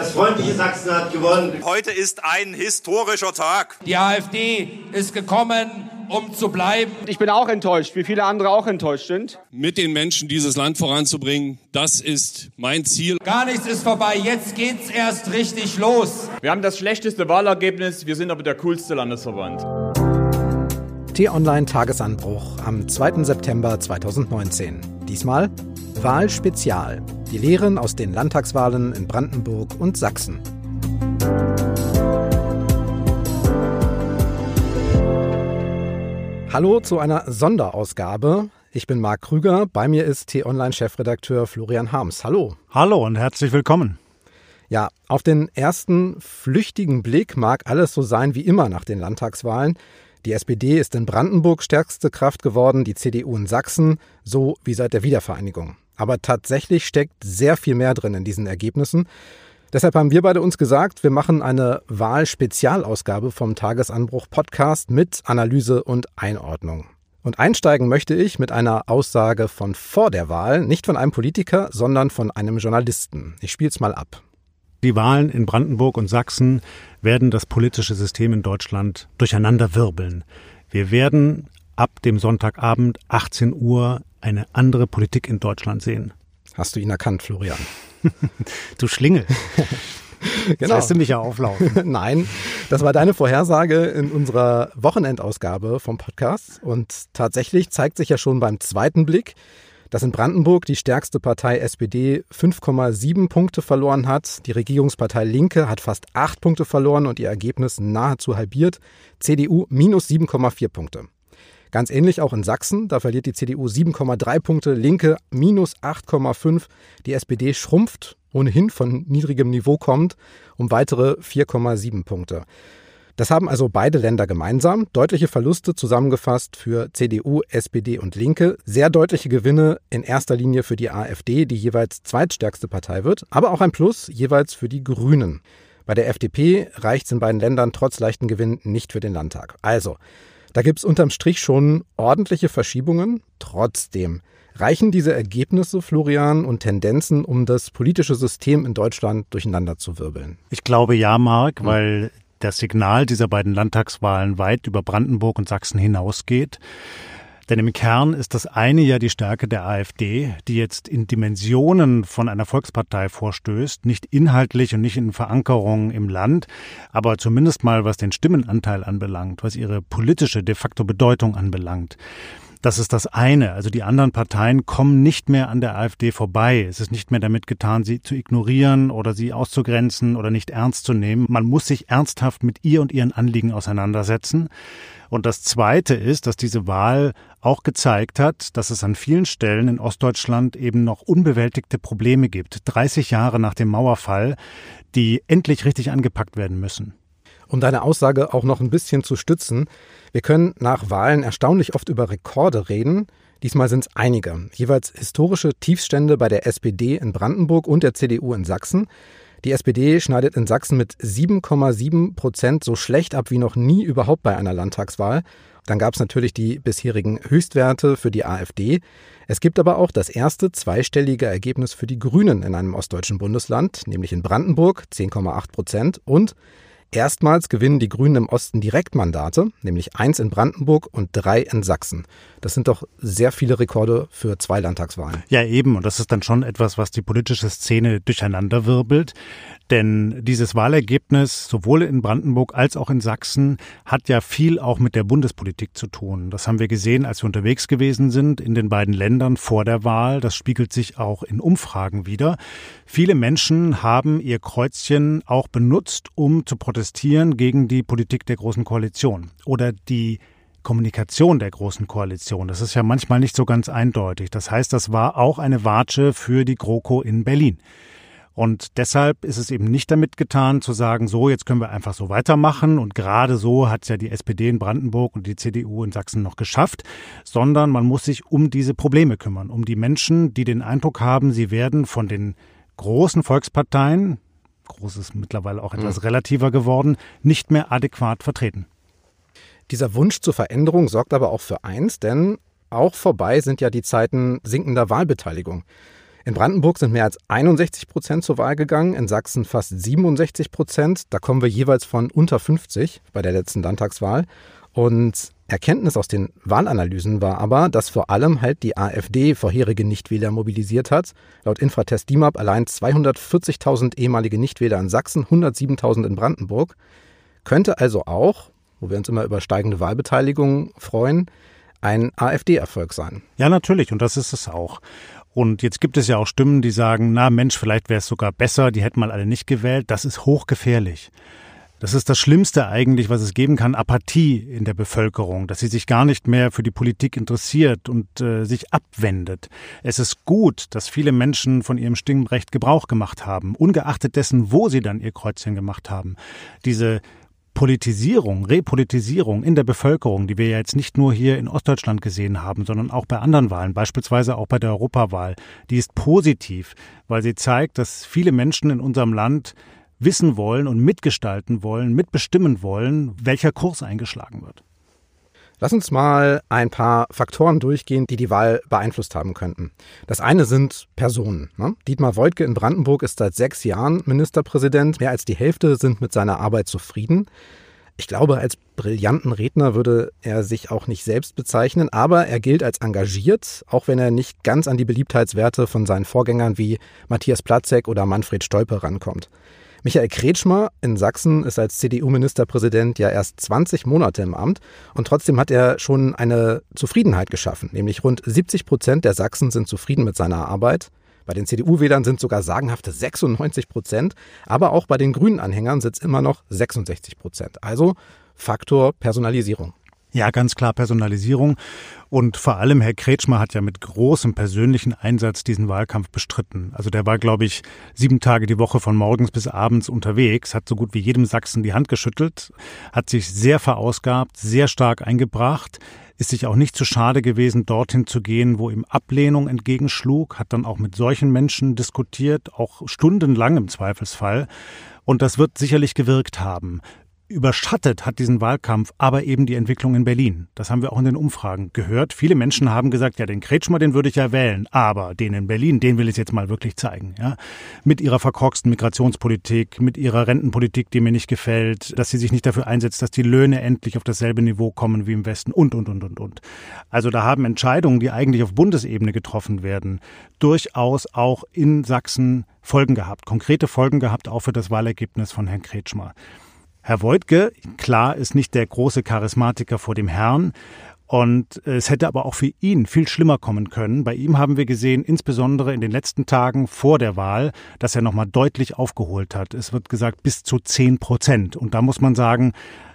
Das freundliche Sachsen hat gewonnen. Heute ist ein historischer Tag. Die AfD ist gekommen, um zu bleiben. Ich bin auch enttäuscht, wie viele andere auch enttäuscht sind. Mit den Menschen dieses Land voranzubringen, das ist mein Ziel. Gar nichts ist vorbei, jetzt geht's erst richtig los. Wir haben das schlechteste Wahlergebnis, wir sind aber der coolste Landesverband. T-Online Tagesanbruch am 2. September 2019. Diesmal Wahlspezial. Die Lehren aus den Landtagswahlen in Brandenburg und Sachsen. Hallo zu einer Sonderausgabe. Ich bin Marc Krüger, bei mir ist T-Online-Chefredakteur Florian Harms. Hallo. Hallo und herzlich willkommen. Ja, auf den ersten flüchtigen Blick mag alles so sein wie immer nach den Landtagswahlen. Die SPD ist in Brandenburg stärkste Kraft geworden, die CDU in Sachsen, so wie seit der Wiedervereinigung. Aber tatsächlich steckt sehr viel mehr drin in diesen Ergebnissen. Deshalb haben wir beide uns gesagt, wir machen eine Wahlspezialausgabe vom Tagesanbruch Podcast mit Analyse und Einordnung. Und einsteigen möchte ich mit einer Aussage von vor der Wahl, nicht von einem Politiker, sondern von einem Journalisten. Ich spiele es mal ab. Die Wahlen in Brandenburg und Sachsen werden das politische System in Deutschland durcheinander wirbeln. Wir werden ab dem Sonntagabend 18 Uhr eine andere Politik in Deutschland sehen. Hast du ihn erkannt, Florian? du Schlingel. genau. Das lässt du mich ja auflaufen. Nein, das war deine Vorhersage in unserer Wochenendausgabe vom Podcast. Und tatsächlich zeigt sich ja schon beim zweiten Blick, dass in Brandenburg die stärkste Partei SPD 5,7 Punkte verloren hat. Die Regierungspartei Linke hat fast 8 Punkte verloren und ihr Ergebnis nahezu halbiert. CDU minus 7,4 Punkte. Ganz ähnlich auch in Sachsen. Da verliert die CDU 7,3 Punkte, Linke minus 8,5. Die SPD schrumpft, ohnehin von niedrigem Niveau kommt, um weitere 4,7 Punkte. Das haben also beide Länder gemeinsam. Deutliche Verluste zusammengefasst für CDU, SPD und Linke. Sehr deutliche Gewinne in erster Linie für die AfD, die jeweils zweitstärkste Partei wird. Aber auch ein Plus jeweils für die Grünen. Bei der FDP reicht es in beiden Ländern trotz leichten Gewinn nicht für den Landtag. Also, da gibt es unterm Strich schon ordentliche Verschiebungen. Trotzdem reichen diese Ergebnisse, Florian, und Tendenzen, um das politische System in Deutschland durcheinander zu wirbeln? Ich glaube ja, Marc, weil das Signal dieser beiden Landtagswahlen weit über Brandenburg und Sachsen hinausgeht. Denn im Kern ist das eine ja die Stärke der AfD, die jetzt in Dimensionen von einer Volkspartei vorstößt, nicht inhaltlich und nicht in Verankerung im Land, aber zumindest mal was den Stimmenanteil anbelangt, was ihre politische de facto Bedeutung anbelangt. Das ist das eine. Also die anderen Parteien kommen nicht mehr an der AfD vorbei. Es ist nicht mehr damit getan, sie zu ignorieren oder sie auszugrenzen oder nicht ernst zu nehmen. Man muss sich ernsthaft mit ihr und ihren Anliegen auseinandersetzen. Und das Zweite ist, dass diese Wahl auch gezeigt hat, dass es an vielen Stellen in Ostdeutschland eben noch unbewältigte Probleme gibt, 30 Jahre nach dem Mauerfall, die endlich richtig angepackt werden müssen. Um deine Aussage auch noch ein bisschen zu stützen, wir können nach Wahlen erstaunlich oft über Rekorde reden. Diesmal sind es einige. Jeweils historische Tiefstände bei der SPD in Brandenburg und der CDU in Sachsen. Die SPD schneidet in Sachsen mit 7,7 Prozent so schlecht ab wie noch nie überhaupt bei einer Landtagswahl. Dann gab es natürlich die bisherigen Höchstwerte für die AfD. Es gibt aber auch das erste zweistellige Ergebnis für die Grünen in einem ostdeutschen Bundesland, nämlich in Brandenburg 10,8 Prozent und Erstmals gewinnen die Grünen im Osten Direktmandate, nämlich eins in Brandenburg und drei in Sachsen. Das sind doch sehr viele Rekorde für zwei Landtagswahlen. Ja, eben. Und das ist dann schon etwas, was die politische Szene durcheinander wirbelt. Denn dieses Wahlergebnis sowohl in Brandenburg als auch in Sachsen hat ja viel auch mit der Bundespolitik zu tun. Das haben wir gesehen, als wir unterwegs gewesen sind in den beiden Ländern vor der Wahl. Das spiegelt sich auch in Umfragen wieder. Viele Menschen haben ihr Kreuzchen auch benutzt, um zu protestieren gegen die Politik der Großen Koalition oder die Kommunikation der Großen Koalition. Das ist ja manchmal nicht so ganz eindeutig. Das heißt, das war auch eine Watsche für die GroKo in Berlin. Und deshalb ist es eben nicht damit getan, zu sagen, so, jetzt können wir einfach so weitermachen. Und gerade so hat es ja die SPD in Brandenburg und die CDU in Sachsen noch geschafft, sondern man muss sich um diese Probleme kümmern, um die Menschen, die den Eindruck haben, sie werden von den großen Volksparteien, groß ist mittlerweile auch etwas mhm. relativer geworden, nicht mehr adäquat vertreten. Dieser Wunsch zur Veränderung sorgt aber auch für eins, denn auch vorbei sind ja die Zeiten sinkender Wahlbeteiligung. In Brandenburg sind mehr als 61 Prozent zur Wahl gegangen, in Sachsen fast 67 Prozent. Da kommen wir jeweils von unter 50 bei der letzten Landtagswahl. Und Erkenntnis aus den Wahlanalysen war aber, dass vor allem halt die AfD vorherige Nichtwähler mobilisiert hat. Laut Infratest DIMAP allein 240.000 ehemalige Nichtwähler in Sachsen, 107.000 in Brandenburg. Könnte also auch, wo wir uns immer über steigende Wahlbeteiligung freuen, ein AfD-Erfolg sein. Ja, natürlich, und das ist es auch. Und jetzt gibt es ja auch Stimmen, die sagen, na Mensch, vielleicht wäre es sogar besser, die hätten mal alle nicht gewählt. Das ist hochgefährlich. Das ist das Schlimmste eigentlich, was es geben kann, Apathie in der Bevölkerung, dass sie sich gar nicht mehr für die Politik interessiert und äh, sich abwendet. Es ist gut, dass viele Menschen von ihrem Stimmrecht Gebrauch gemacht haben, ungeachtet dessen, wo sie dann ihr Kreuzchen gemacht haben. Diese Politisierung, Repolitisierung in der Bevölkerung, die wir ja jetzt nicht nur hier in Ostdeutschland gesehen haben, sondern auch bei anderen Wahlen, beispielsweise auch bei der Europawahl, die ist positiv, weil sie zeigt, dass viele Menschen in unserem Land wissen wollen und mitgestalten wollen, mitbestimmen wollen, welcher Kurs eingeschlagen wird. Lass uns mal ein paar Faktoren durchgehen, die die Wahl beeinflusst haben könnten. Das eine sind Personen. Ne? Dietmar Woidke in Brandenburg ist seit sechs Jahren Ministerpräsident. Mehr als die Hälfte sind mit seiner Arbeit zufrieden. Ich glaube, als brillanten Redner würde er sich auch nicht selbst bezeichnen, aber er gilt als engagiert, auch wenn er nicht ganz an die Beliebtheitswerte von seinen Vorgängern wie Matthias Platzek oder Manfred Stolpe rankommt. Michael Kretschmer in Sachsen ist als CDU-Ministerpräsident ja erst 20 Monate im Amt und trotzdem hat er schon eine Zufriedenheit geschaffen. Nämlich rund 70 Prozent der Sachsen sind zufrieden mit seiner Arbeit. Bei den CDU-Wählern sind sogar sagenhafte 96 Prozent, aber auch bei den Grünen-Anhängern es immer noch 66 Prozent. Also Faktor Personalisierung. Ja, ganz klar Personalisierung. Und vor allem Herr Kretschmer hat ja mit großem persönlichen Einsatz diesen Wahlkampf bestritten. Also der war, glaube ich, sieben Tage die Woche von morgens bis abends unterwegs, hat so gut wie jedem Sachsen die Hand geschüttelt, hat sich sehr verausgabt, sehr stark eingebracht, ist sich auch nicht zu schade gewesen, dorthin zu gehen, wo ihm Ablehnung entgegenschlug, hat dann auch mit solchen Menschen diskutiert, auch stundenlang im Zweifelsfall. Und das wird sicherlich gewirkt haben. Überschattet hat diesen Wahlkampf aber eben die Entwicklung in Berlin. Das haben wir auch in den Umfragen gehört. Viele Menschen haben gesagt, ja, den Kretschmer, den würde ich ja wählen, aber den in Berlin, den will ich jetzt mal wirklich zeigen. Ja? Mit ihrer verkorksten Migrationspolitik, mit ihrer Rentenpolitik, die mir nicht gefällt, dass sie sich nicht dafür einsetzt, dass die Löhne endlich auf dasselbe Niveau kommen wie im Westen und, und, und, und, und. Also da haben Entscheidungen, die eigentlich auf Bundesebene getroffen werden, durchaus auch in Sachsen Folgen gehabt, konkrete Folgen gehabt, auch für das Wahlergebnis von Herrn Kretschmer. Herr Voigtke, klar, ist nicht der große Charismatiker vor dem Herrn. Und es hätte aber auch für ihn viel schlimmer kommen können. Bei ihm haben wir gesehen, insbesondere in den letzten Tagen vor der Wahl, dass er nochmal deutlich aufgeholt hat. Es wird gesagt, bis zu zehn Prozent. Und da muss man sagen,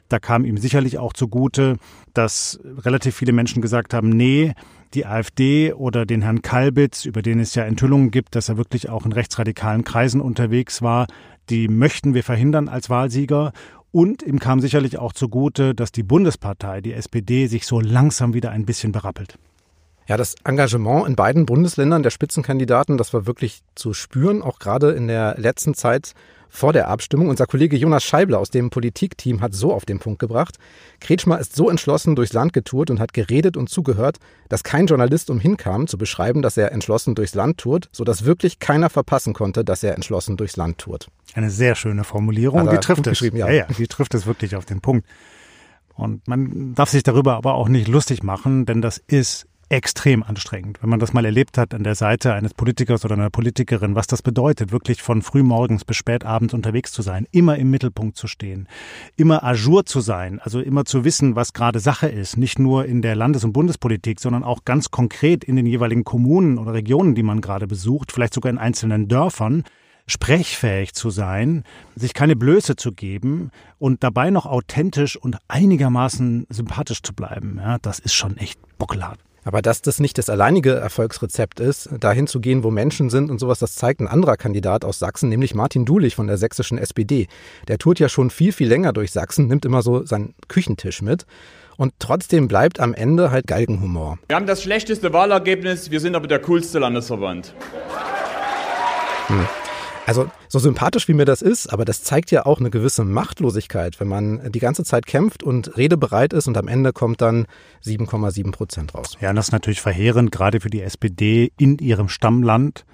da kam ihm sicherlich auch zugute, dass relativ viele Menschen gesagt haben, nee, die AfD oder den Herrn Kalbitz, über den es ja Enthüllungen gibt, dass er wirklich auch in rechtsradikalen Kreisen unterwegs war, die möchten wir verhindern als Wahlsieger. Und ihm kam sicherlich auch zugute, dass die Bundespartei, die SPD, sich so langsam wieder ein bisschen berappelt. Ja, das Engagement in beiden Bundesländern der Spitzenkandidaten, das war wirklich zu spüren, auch gerade in der letzten Zeit vor der Abstimmung. Unser Kollege Jonas Scheibler aus dem Politikteam hat so auf den Punkt gebracht. Kretschmer ist so entschlossen durchs Land getourt und hat geredet und zugehört, dass kein Journalist umhinkam, zu beschreiben, dass er entschlossen durchs Land tourt, sodass wirklich keiner verpassen konnte, dass er entschlossen durchs Land tourt. Eine sehr schöne Formulierung. Die trifft es. Ja. ja, ja, die trifft es wirklich auf den Punkt. Und man darf sich darüber aber auch nicht lustig machen, denn das ist extrem anstrengend, wenn man das mal erlebt hat an der Seite eines Politikers oder einer Politikerin, was das bedeutet, wirklich von frühmorgens bis spätabends unterwegs zu sein, immer im Mittelpunkt zu stehen, immer ajour zu sein, also immer zu wissen, was gerade Sache ist, nicht nur in der Landes- und Bundespolitik, sondern auch ganz konkret in den jeweiligen Kommunen oder Regionen, die man gerade besucht, vielleicht sogar in einzelnen Dörfern sprechfähig zu sein, sich keine Blöße zu geben und dabei noch authentisch und einigermaßen sympathisch zu bleiben. Ja, das ist schon echt buckelhart. Aber dass das nicht das alleinige Erfolgsrezept ist, dahin zu gehen, wo Menschen sind und sowas, das zeigt ein anderer Kandidat aus Sachsen, nämlich Martin Dulich von der sächsischen SPD. Der tourt ja schon viel, viel länger durch Sachsen, nimmt immer so seinen Küchentisch mit. Und trotzdem bleibt am Ende halt Galgenhumor. Wir haben das schlechteste Wahlergebnis, wir sind aber der coolste Landesverband. Hm. Also so sympathisch wie mir das ist, aber das zeigt ja auch eine gewisse Machtlosigkeit, wenn man die ganze Zeit kämpft und redebereit ist und am Ende kommt dann 7,7 Prozent raus. Ja, das ist natürlich verheerend, gerade für die SPD in ihrem Stammland.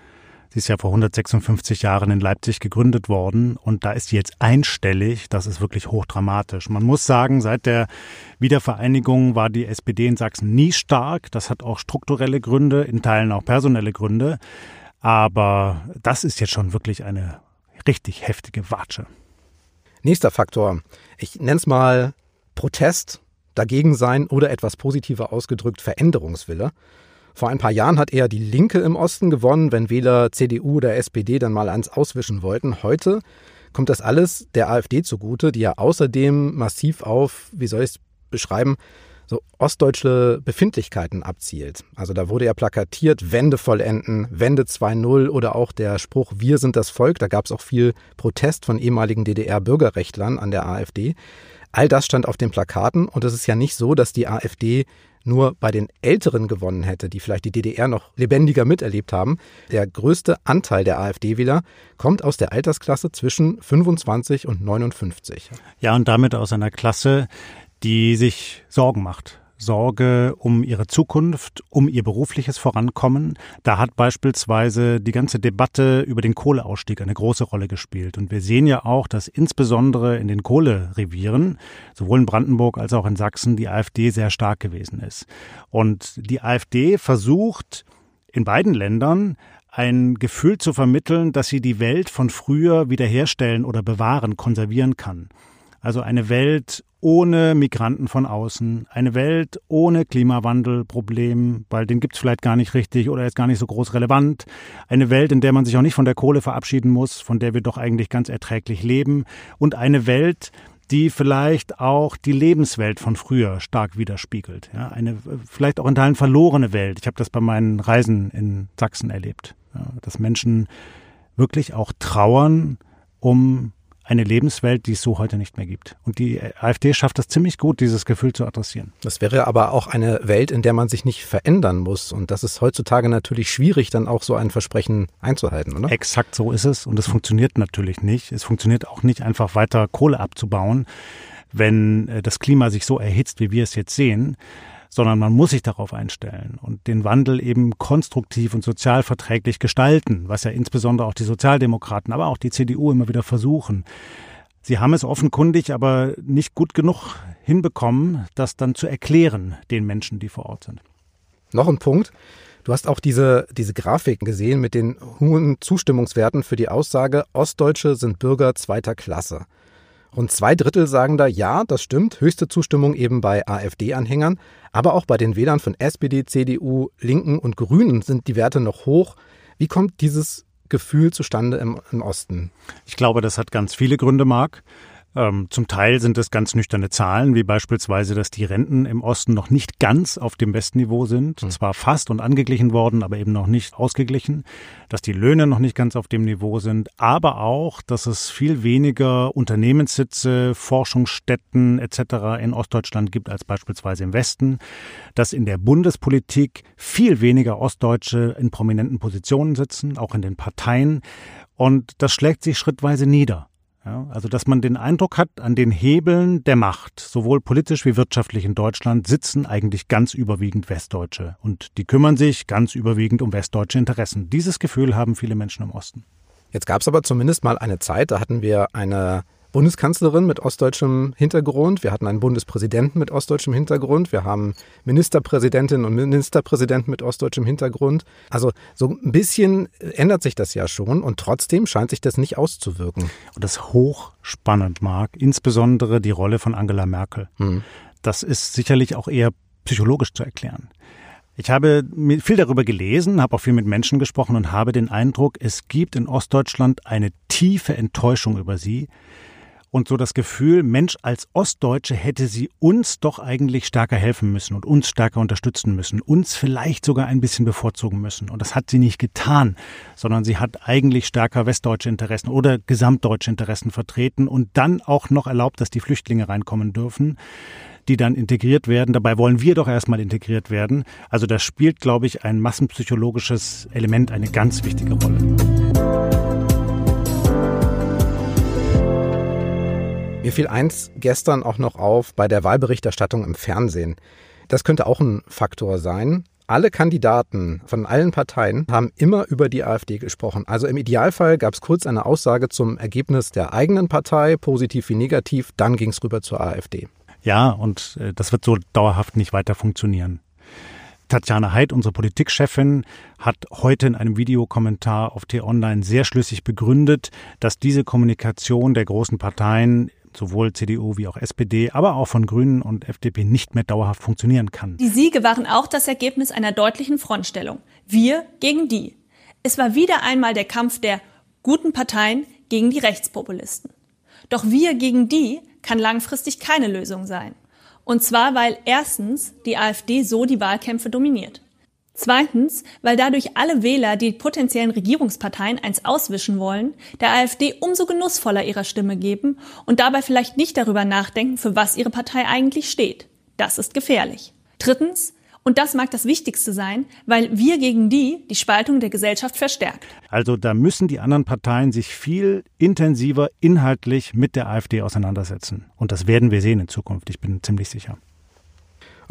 Sie ist ja vor 156 Jahren in Leipzig gegründet worden und da ist sie jetzt einstellig. Das ist wirklich hochdramatisch. Man muss sagen, seit der Wiedervereinigung war die SPD in Sachsen nie stark. Das hat auch strukturelle Gründe, in Teilen auch personelle Gründe. Aber das ist jetzt schon wirklich eine richtig heftige Watsche. Nächster Faktor. Ich nenne es mal Protest, dagegen sein oder etwas positiver ausgedrückt Veränderungswille. Vor ein paar Jahren hat eher die Linke im Osten gewonnen, wenn Wähler CDU oder SPD dann mal eins auswischen wollten. Heute kommt das alles der AfD zugute, die ja außerdem massiv auf, wie soll ich es beschreiben, so ostdeutsche Befindlichkeiten abzielt. Also da wurde ja plakatiert, Wende vollenden, Wende 2.0 oder auch der Spruch, wir sind das Volk. Da gab es auch viel Protest von ehemaligen DDR-Bürgerrechtlern an der AfD. All das stand auf den Plakaten und es ist ja nicht so, dass die AfD nur bei den Älteren gewonnen hätte, die vielleicht die DDR noch lebendiger miterlebt haben. Der größte Anteil der AfD-Wähler kommt aus der Altersklasse zwischen 25 und 59. Ja, und damit aus einer Klasse, die sich Sorgen macht Sorge um ihre Zukunft, um ihr berufliches Vorankommen. Da hat beispielsweise die ganze Debatte über den Kohleausstieg eine große Rolle gespielt. Und wir sehen ja auch, dass insbesondere in den Kohlerevieren, sowohl in Brandenburg als auch in Sachsen, die AfD sehr stark gewesen ist. Und die AfD versucht in beiden Ländern ein Gefühl zu vermitteln, dass sie die Welt von früher wiederherstellen oder bewahren, konservieren kann. Also eine Welt ohne Migranten von außen, eine Welt ohne Klimawandelproblem, weil den gibt's vielleicht gar nicht richtig oder ist gar nicht so groß relevant. Eine Welt, in der man sich auch nicht von der Kohle verabschieden muss, von der wir doch eigentlich ganz erträglich leben. Und eine Welt, die vielleicht auch die Lebenswelt von früher stark widerspiegelt. Ja, eine vielleicht auch in Teilen verlorene Welt. Ich habe das bei meinen Reisen in Sachsen erlebt, ja, dass Menschen wirklich auch trauern um eine Lebenswelt, die es so heute nicht mehr gibt. Und die AfD schafft es ziemlich gut, dieses Gefühl zu adressieren. Das wäre aber auch eine Welt, in der man sich nicht verändern muss. Und das ist heutzutage natürlich schwierig, dann auch so ein Versprechen einzuhalten, oder? Exakt so ist es. Und es funktioniert natürlich nicht. Es funktioniert auch nicht einfach weiter Kohle abzubauen, wenn äh, das Klima sich so erhitzt, wie wir es jetzt sehen sondern man muss sich darauf einstellen und den Wandel eben konstruktiv und sozialverträglich gestalten, was ja insbesondere auch die Sozialdemokraten, aber auch die CDU immer wieder versuchen. Sie haben es offenkundig aber nicht gut genug hinbekommen, das dann zu erklären den Menschen, die vor Ort sind. Noch ein Punkt. Du hast auch diese, diese Grafiken gesehen mit den hohen Zustimmungswerten für die Aussage, Ostdeutsche sind Bürger zweiter Klasse. Rund zwei Drittel sagen da, ja, das stimmt, höchste Zustimmung eben bei AfD-Anhängern, aber auch bei den Wählern von SPD, CDU, Linken und Grünen sind die Werte noch hoch. Wie kommt dieses Gefühl zustande im, im Osten? Ich glaube, das hat ganz viele Gründe, Marc. Ähm, zum Teil sind es ganz nüchterne Zahlen, wie beispielsweise, dass die Renten im Osten noch nicht ganz auf dem Westniveau sind, mhm. zwar fast und angeglichen worden, aber eben noch nicht ausgeglichen, dass die Löhne noch nicht ganz auf dem Niveau sind, aber auch, dass es viel weniger Unternehmenssitze, Forschungsstätten etc. in Ostdeutschland gibt als beispielsweise im Westen, dass in der Bundespolitik viel weniger Ostdeutsche in prominenten Positionen sitzen, auch in den Parteien, und das schlägt sich schrittweise nieder. Ja, also dass man den Eindruck hat, an den Hebeln der Macht, sowohl politisch wie wirtschaftlich in Deutschland, sitzen eigentlich ganz überwiegend Westdeutsche. Und die kümmern sich ganz überwiegend um westdeutsche Interessen. Dieses Gefühl haben viele Menschen im Osten. Jetzt gab es aber zumindest mal eine Zeit, da hatten wir eine Bundeskanzlerin mit ostdeutschem Hintergrund, wir hatten einen Bundespräsidenten mit ostdeutschem Hintergrund, wir haben Ministerpräsidentinnen und Ministerpräsidenten mit ostdeutschem Hintergrund. Also so ein bisschen ändert sich das ja schon und trotzdem scheint sich das nicht auszuwirken. Und das hochspannend, Marc, insbesondere die Rolle von Angela Merkel. Hm. Das ist sicherlich auch eher psychologisch zu erklären. Ich habe viel darüber gelesen, habe auch viel mit Menschen gesprochen und habe den Eindruck, es gibt in Ostdeutschland eine tiefe Enttäuschung über sie, und so das Gefühl, Mensch, als Ostdeutsche hätte sie uns doch eigentlich stärker helfen müssen und uns stärker unterstützen müssen, uns vielleicht sogar ein bisschen bevorzugen müssen. Und das hat sie nicht getan, sondern sie hat eigentlich stärker westdeutsche Interessen oder gesamtdeutsche Interessen vertreten und dann auch noch erlaubt, dass die Flüchtlinge reinkommen dürfen die dann integriert werden. Dabei wollen wir doch erstmal integriert werden. Also das spielt, glaube ich, ein massenpsychologisches Element eine ganz wichtige Rolle. Mir fiel eins gestern auch noch auf bei der Wahlberichterstattung im Fernsehen. Das könnte auch ein Faktor sein. alle Kandidaten von allen Parteien haben immer über die AfD gesprochen. Also im Idealfall gab es kurz eine Aussage zum Ergebnis der eigenen Partei, positiv wie negativ, dann ging es rüber zur AfD. Ja, und äh, das wird so dauerhaft nicht weiter funktionieren. Tatjana Heid, unsere Politikchefin, hat heute in einem Videokommentar auf T-Online sehr schlüssig begründet, dass diese Kommunikation der großen Parteien sowohl CDU wie auch SPD, aber auch von Grünen und FDP nicht mehr dauerhaft funktionieren kann. Die Siege waren auch das Ergebnis einer deutlichen Frontstellung. Wir gegen die. Es war wieder einmal der Kampf der guten Parteien gegen die Rechtspopulisten. Doch wir gegen die kann langfristig keine Lösung sein. Und zwar, weil erstens die AfD so die Wahlkämpfe dominiert. Zweitens, weil dadurch alle Wähler, die potenziellen Regierungsparteien eins auswischen wollen, der AfD umso genussvoller ihrer Stimme geben und dabei vielleicht nicht darüber nachdenken, für was ihre Partei eigentlich steht. Das ist gefährlich. Drittens, und das mag das Wichtigste sein, weil wir gegen die die Spaltung der Gesellschaft verstärkt. Also da müssen die anderen Parteien sich viel intensiver inhaltlich mit der AfD auseinandersetzen. Und das werden wir sehen in Zukunft, ich bin ziemlich sicher.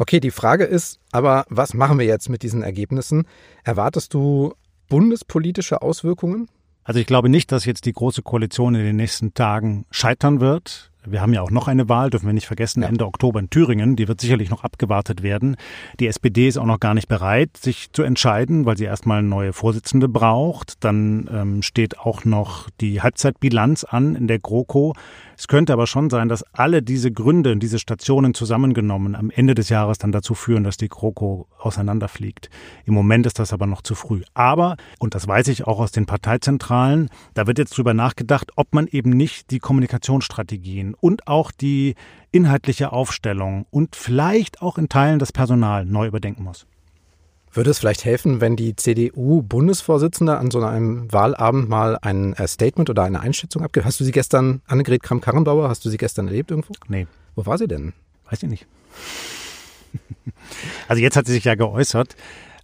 Okay, die Frage ist aber, was machen wir jetzt mit diesen Ergebnissen? Erwartest du bundespolitische Auswirkungen? Also ich glaube nicht, dass jetzt die Große Koalition in den nächsten Tagen scheitern wird. Wir haben ja auch noch eine Wahl, dürfen wir nicht vergessen, Ende Oktober in Thüringen. Die wird sicherlich noch abgewartet werden. Die SPD ist auch noch gar nicht bereit, sich zu entscheiden, weil sie erstmal eine neue Vorsitzende braucht. Dann ähm, steht auch noch die Halbzeitbilanz an in der GroKo. Es könnte aber schon sein, dass alle diese Gründe und diese Stationen zusammengenommen am Ende des Jahres dann dazu führen, dass die GroKo auseinanderfliegt. Im Moment ist das aber noch zu früh. Aber, und das weiß ich auch aus den Parteizentralen, da wird jetzt drüber nachgedacht, ob man eben nicht die Kommunikationsstrategien und auch die inhaltliche Aufstellung und vielleicht auch in Teilen das Personal neu überdenken muss. Würde es vielleicht helfen, wenn die CDU-Bundesvorsitzende an so einem Wahlabend mal ein äh, Statement oder eine Einschätzung abgibt? Hast du sie gestern, Annegret Kramp-Karrenbauer, hast du sie gestern erlebt irgendwo? Nee. Wo war sie denn? Weiß ich nicht. Also jetzt hat sie sich ja geäußert,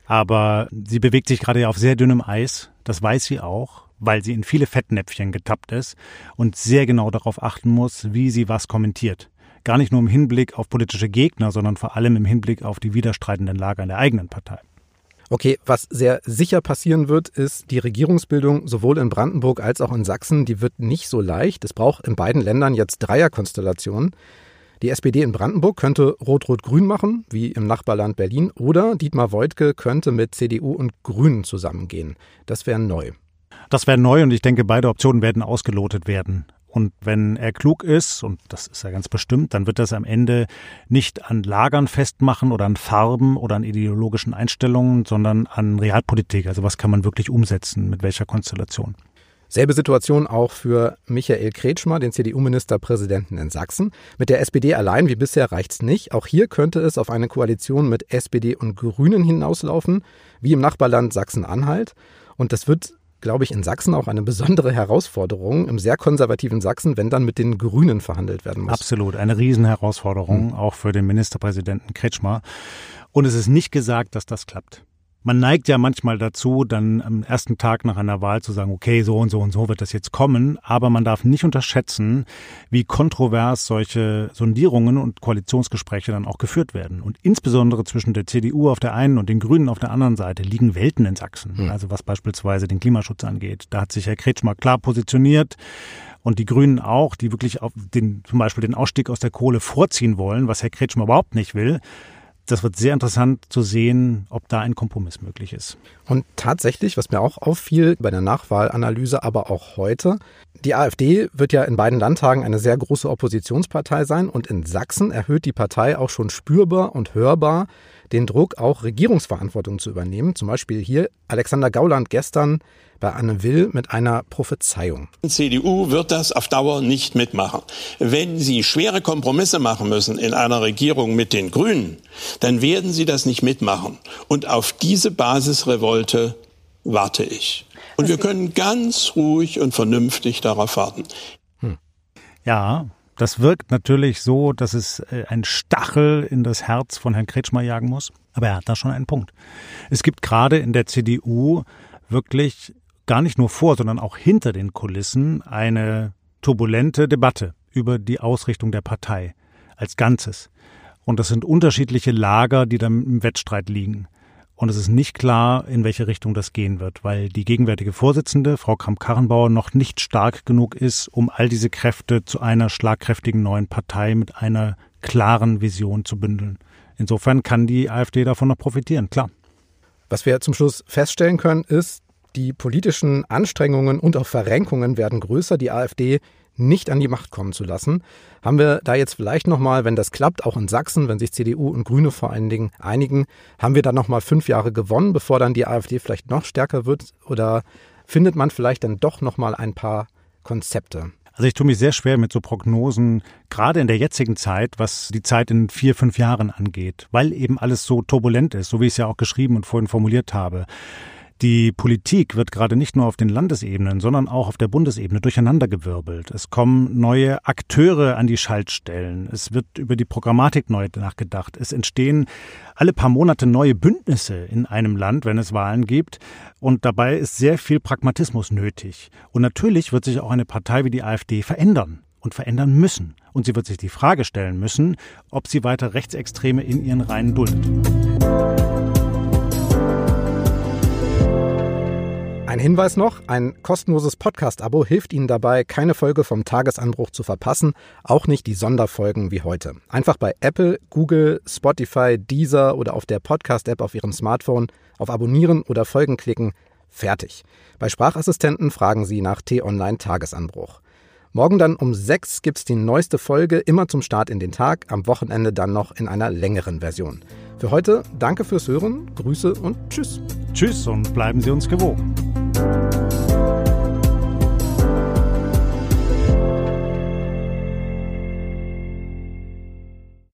aber sie bewegt sich gerade auf sehr dünnem Eis. Das weiß sie auch, weil sie in viele Fettnäpfchen getappt ist und sehr genau darauf achten muss, wie sie was kommentiert. Gar nicht nur im Hinblick auf politische Gegner, sondern vor allem im Hinblick auf die widerstreitenden Lager in der eigenen Partei. Okay, was sehr sicher passieren wird, ist die Regierungsbildung sowohl in Brandenburg als auch in Sachsen, die wird nicht so leicht. Es braucht in beiden Ländern jetzt Dreierkonstellationen. Die SPD in Brandenburg könnte Rot-Rot-Grün machen, wie im Nachbarland Berlin, oder Dietmar Woidke könnte mit CDU und Grünen zusammengehen. Das wäre neu. Das wäre neu und ich denke, beide Optionen werden ausgelotet werden. Und wenn er klug ist, und das ist er ganz bestimmt, dann wird das am Ende nicht an Lagern festmachen oder an Farben oder an ideologischen Einstellungen, sondern an Realpolitik. Also was kann man wirklich umsetzen, mit welcher Konstellation. Selbe Situation auch für Michael Kretschmer, den CDU-Ministerpräsidenten in Sachsen. Mit der SPD allein wie bisher reicht's nicht. Auch hier könnte es auf eine Koalition mit SPD und Grünen hinauslaufen, wie im Nachbarland Sachsen-Anhalt. Und das wird glaube ich, in Sachsen auch eine besondere Herausforderung, im sehr konservativen Sachsen, wenn dann mit den Grünen verhandelt werden muss. Absolut, eine Riesenherausforderung, mhm. auch für den Ministerpräsidenten Kretschmer. Und es ist nicht gesagt, dass das klappt. Man neigt ja manchmal dazu, dann am ersten Tag nach einer Wahl zu sagen, okay, so und so und so wird das jetzt kommen, aber man darf nicht unterschätzen, wie kontrovers solche Sondierungen und Koalitionsgespräche dann auch geführt werden. Und insbesondere zwischen der CDU auf der einen und den Grünen auf der anderen Seite liegen Welten in Sachsen. Mhm. Also was beispielsweise den Klimaschutz angeht. Da hat sich Herr Kretschmer klar positioniert und die Grünen auch, die wirklich auf den, zum Beispiel den Ausstieg aus der Kohle vorziehen wollen, was Herr Kretschmer überhaupt nicht will das wird sehr interessant zu sehen, ob da ein Kompromiss möglich ist. Und tatsächlich, was mir auch auffiel bei der Nachwahlanalyse, aber auch heute, die AfD wird ja in beiden Landtagen eine sehr große Oppositionspartei sein und in Sachsen erhöht die Partei auch schon spürbar und hörbar den Druck, auch Regierungsverantwortung zu übernehmen. Zum Beispiel hier Alexander Gauland gestern bei Anne Will mit einer Prophezeiung. Die CDU wird das auf Dauer nicht mitmachen. Wenn sie schwere Kompromisse machen müssen in einer Regierung mit den Grünen, dann werden sie das nicht mitmachen. Und auf diese Basisrevolte warte ich. Und wir können ganz ruhig und vernünftig darauf warten. Hm. Ja, das wirkt natürlich so, dass es äh, ein Stachel in das Herz von Herrn Kretschmer jagen muss. Aber er hat da schon einen Punkt. Es gibt gerade in der CDU wirklich gar nicht nur vor, sondern auch hinter den Kulissen eine turbulente Debatte über die Ausrichtung der Partei als Ganzes. Und das sind unterschiedliche Lager, die dann im Wettstreit liegen. Und es ist nicht klar, in welche Richtung das gehen wird, weil die gegenwärtige Vorsitzende, Frau Kramp-Karrenbauer, noch nicht stark genug ist, um all diese Kräfte zu einer schlagkräftigen neuen Partei mit einer klaren Vision zu bündeln. Insofern kann die AfD davon noch profitieren, klar. Was wir zum Schluss feststellen können, ist, die politischen Anstrengungen und auch Verrenkungen werden größer. Die AfD nicht an die Macht kommen zu lassen. Haben wir da jetzt vielleicht nochmal, wenn das klappt, auch in Sachsen, wenn sich CDU und Grüne vor allen Dingen einigen, haben wir dann nochmal fünf Jahre gewonnen, bevor dann die AfD vielleicht noch stärker wird? Oder findet man vielleicht dann doch nochmal ein paar Konzepte? Also ich tue mich sehr schwer mit so Prognosen, gerade in der jetzigen Zeit, was die Zeit in vier, fünf Jahren angeht, weil eben alles so turbulent ist, so wie ich es ja auch geschrieben und vorhin formuliert habe. Die Politik wird gerade nicht nur auf den Landesebenen, sondern auch auf der Bundesebene durcheinandergewirbelt. Es kommen neue Akteure an die Schaltstellen. Es wird über die Programmatik neu nachgedacht. Es entstehen alle paar Monate neue Bündnisse in einem Land, wenn es Wahlen gibt. Und dabei ist sehr viel Pragmatismus nötig. Und natürlich wird sich auch eine Partei wie die AfD verändern und verändern müssen. Und sie wird sich die Frage stellen müssen, ob sie weiter Rechtsextreme in ihren Reihen duldet. Ein Hinweis noch, ein kostenloses Podcast-Abo hilft Ihnen dabei, keine Folge vom Tagesanbruch zu verpassen, auch nicht die Sonderfolgen wie heute. Einfach bei Apple, Google, Spotify, Deezer oder auf der Podcast-App auf Ihrem Smartphone auf Abonnieren oder Folgen klicken, fertig. Bei Sprachassistenten fragen Sie nach T-Online Tagesanbruch. Morgen dann um sechs gibt's die neueste Folge, immer zum Start in den Tag, am Wochenende dann noch in einer längeren Version. Für heute danke fürs Hören, Grüße und Tschüss. Tschüss und bleiben Sie uns gewogen. you